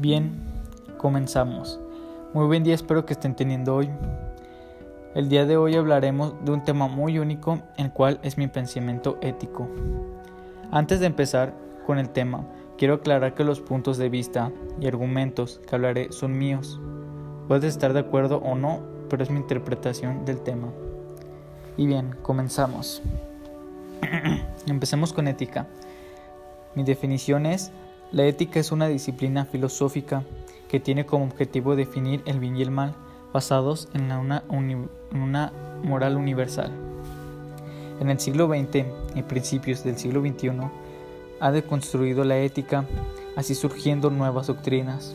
Bien, comenzamos. Muy buen día, espero que estén teniendo hoy. El día de hoy hablaremos de un tema muy único, el cual es mi pensamiento ético. Antes de empezar con el tema, quiero aclarar que los puntos de vista y argumentos que hablaré son míos. Puedes estar de acuerdo o no, pero es mi interpretación del tema. Y bien, comenzamos. Empecemos con ética. Mi definición es la ética es una disciplina filosófica que tiene como objetivo definir el bien y el mal basados en una, moral universal. En el siglo XX y principios del siglo XXI ha deconstruido la ética, así surgiendo nuevas doctrinas.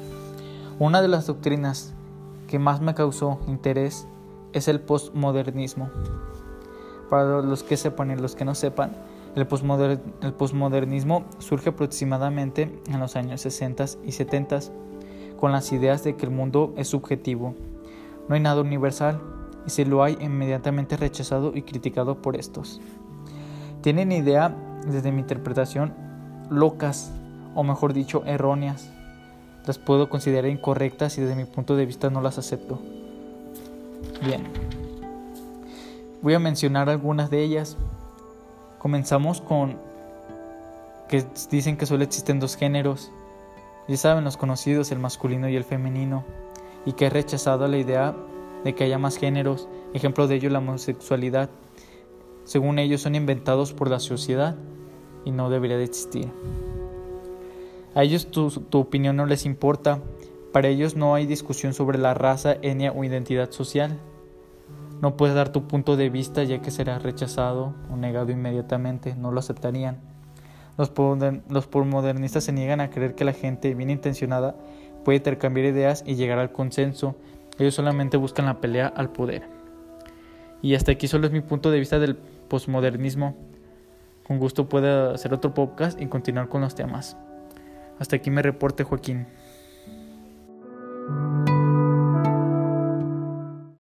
Una de las doctrinas que más me causó interés es el postmodernismo. Para los que sepan y los que no sepan, el, posmodernismo surge aproximadamente en los años 60 y 70 con las ideas de que el mundo es subjetivo, no hay nada universal y si lo hay inmediatamente rechazado y criticado por estos. Tienen idea, desde mi interpretación, locas o mejor dicho erróneas. Las puedo considerar incorrectas y desde mi punto de vista no las acepto. Bien. Voy a mencionar algunas de ellas Comenzamos con que dicen que solo existen dos géneros. Ya saben los conocidos, el masculino y el femenino, y que he rechazado la idea de que haya más géneros. Ejemplo de ello la homosexualidad. Según ellos son inventados por la sociedad y no debería de existir. A ellos tu, tu opinión no les importa. Para ellos no hay discusión sobre la raza, etnia o identidad social. No puedes dar tu punto de vista ya que será rechazado o negado inmediatamente, no lo aceptarían. Los, los postmodernistas se niegan a creer que la gente bien intencionada puede intercambiar ideas y llegar al consenso. Ellos solamente buscan la pelea al poder. Y hasta aquí solo es mi punto de vista del postmodernismo. Con gusto puedo hacer otro podcast y continuar con los temas. Hasta aquí me reporte Joaquín.